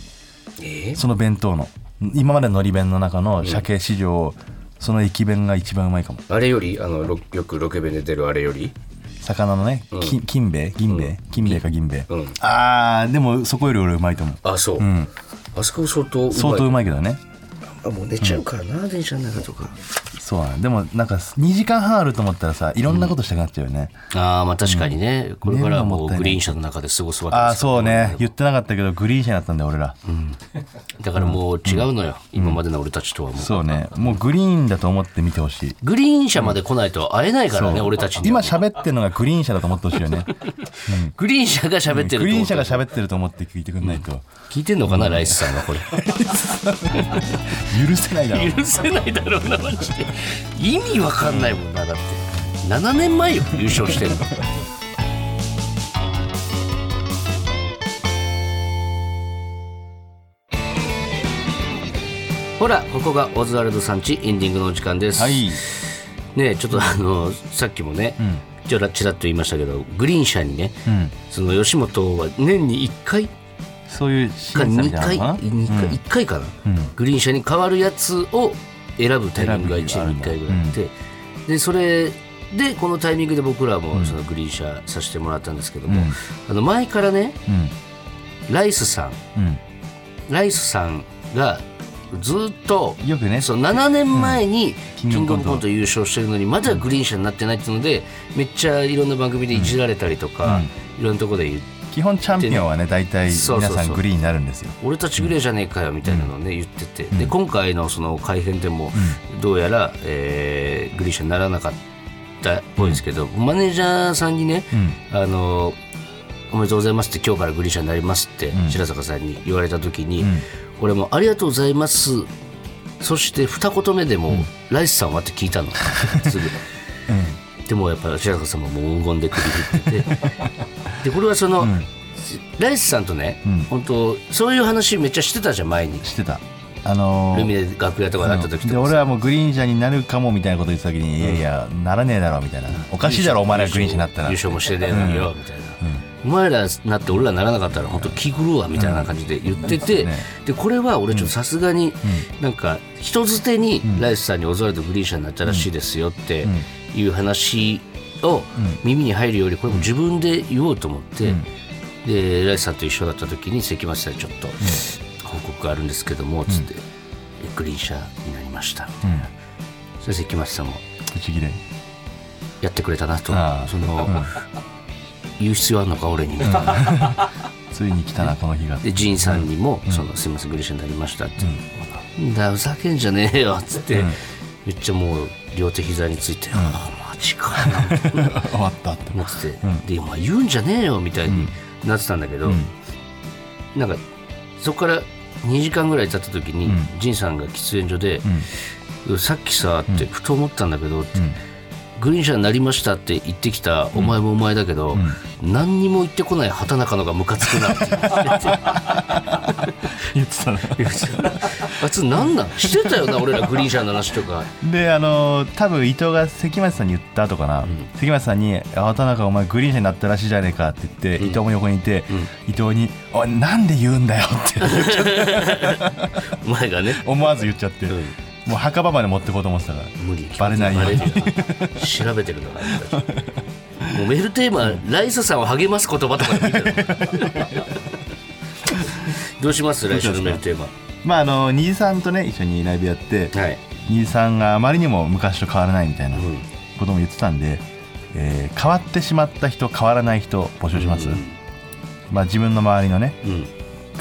えー？その弁当の。今までののり弁の中の鮭史上、その駅弁が一番うまいかも。あれよりあのろよくロケ弁で出るあれより？魚のね、き金兵衛？銀兵衛？金兵衛か銀兵衛、うん。あーでもそこより俺うまいと思う。あそう、んあそこ相当相当うまいけどね。あもう寝ちゃうからな、電車の中とかそうでもなんか2時間半あると思ったらさいろんなことしたくなっちゃうよね、ああまあ確かにね、これからはもうグリーン車の中で過ごすわけああですから。そうね。言ってなかったけどグリーン車になったんだよ俺ら、だからもう違うのよ、今までの俺たちとはもう、そうね。もうグリーンだと思って見てほしい。グリーン車まで来ないと会えないからね、俺たちに今は喋ってるのがグリーン車だと思ってほしいよね。グリーン車が喋ってるグリーン車が喋ってると思って聞いてくんないと。聞いてんのかな、ライスさんはこれ。許せないだろ。う許せないだろうなマジで意味わかんないもんなだって。7年前よ優勝してんの。ほらここがオズワルドさんちエンディングのお時間です、はい。ねちょっとあのさっきもね、ちょらちらっと言いましたけどグリーン車にね、うん。その吉本は年に1回そういう審か査み2回たいなのかな？2回、1回かな、うん。グリーン車に変わるやつを選ぶタイミングが1年に1回ぐらいあって、でそれでこのタイミングで僕らもそのグリーン車させてもらったんですけども、うん。あの前からねうん。ライスさんうん。ライスさんがずっとよくね。そう7年前にキングオブコント優勝してるのにまだグリーン車になってないっていうのでめっちゃいろんな番組でいじられたりとか、いろんなところで言う基本チャンピオンはね大体皆さんグリーンになるんですよ。俺たちぐらいじゃねえかよみたいなのをね、言ってて。で今回のその改編でもどうやら、えーグリーン車にならなかったっぽいですけど、マネージャーさんにね、あのおめでとうございますって今日からグリーン車になりますって白坂さんに言われた時に、俺もありがとうございます。そして二言目でも、ライスさんはって聞いたの。すぐ、でもやっぱり白坂さんももう黄金で首振ってて。でこれはその、ライスさんとね、本当そういう話めっちゃしてたじゃん前に。してた。あのールミネ楽屋とかで会った時とかで俺はもうグリーン車になるかもみたいなこと言ってた時に、いやいやならねえだろみたいな。おかしいだろお前らグリーン車になったら。優勝もしてねえのによ、みたいな、お前らなって俺らならなかったら本当気狂うわみたいな感じで言ってて、ね。でこれは俺ちょっとさすがになんか人づてにライスさんにオズワルドグリーン車になったらしいですよっていう話を耳に入るよりこれも自分で言おうと思って、でライスさんと一緒だった時に関町さんにちょっと報告があるんですけどもつって、グリーン車になりました。みたいな、それ関町さんもやってくれたなと。その、言う必要あるのか俺にみたいなついに来たなこの日が。でジンさんにも「そのすいませんグリーン車になりました」って「なんだふざけんじゃねえよ」っつって、めっちゃもう両手膝について「ああマジか」終わったって。思ってて「でお前言うんじゃねえよ」みたいになってたんだけど、なんかそこから2時間ぐらい経った時に、ジンさんが喫煙所で「さっきさ」ってふと思ったんだけどって。グリーン車になりましたって言ってきたお前もお前だけど、何にも言ってこない畑中のがムカつくなって。言ってたのあいつ何なん？してたよな俺らグリーン車の話とか。であのー多分伊藤が関町さんに言った後かな、関町さんに「畑中お前グリーン車になったらしいじゃねえか」って言って、伊藤も横にいて、伊藤に「おいなんで言うんだよ」って。お前がね。思わず言っちゃって、んもう墓場まで持ってこうと思ってたから。無理。バレないように。調べてるんだかもうメールテーマ、ライスさんを励ます言葉とかで見てる どうします？来週のメールテーマ。まああの虹さんとね一緒にライブやってはい。虹さんがあまりにも昔と変わらないみたいなうん。ことも言ってたんで、えー変わってしまった人変わらない人募集します、うん。まあ自分の周りのねうん。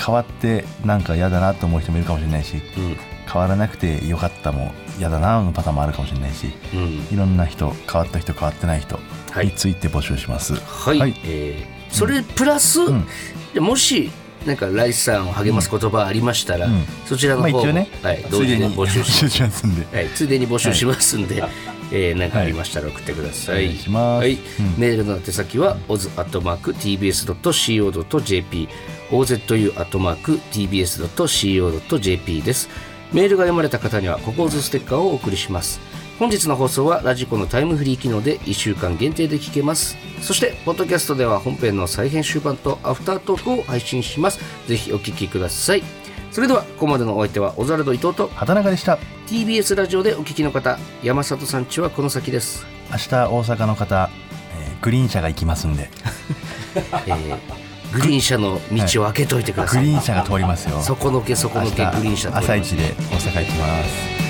変わってなんか嫌だなと思う人もいるかもしれないしうん変わらなくてよかったも嫌だなのパターンもあるかもしれないしうん。いろんな人変わった人変わってない人はい。について募集します。はい、はい。えーそれプラス、ん。でもしなんかライスさんを励ます言葉ありましたら、ん。そちらの方も、まあねはい、同時に募集します。んで。はい、ついでに募集しますんで、えー、何かありましたら送ってください。お願いはい。うん。メールの宛先は oz.tbs.co.jp ozu.tbs.co.jp です。メールが読まれた方には、ここオズステッカーをお送りします。本日の放送はラジコのタイムフリー機能で1週間限定で聞けます。そして、ポッドキャストでは本編の再編集版とアフタートークを配信します。ぜひお聞きください。それでは、ここまでのお相手は、オザラド伊藤と、畑中でした TBS ラジオでお聞きの方山里さんちはこの先です、明日大阪の方、えーグリーン車が行きますんで えーグリーン車の道を開けといてください、グリーン車が通りますよ。そこのけそこのけグリーン車朝一で大阪行きます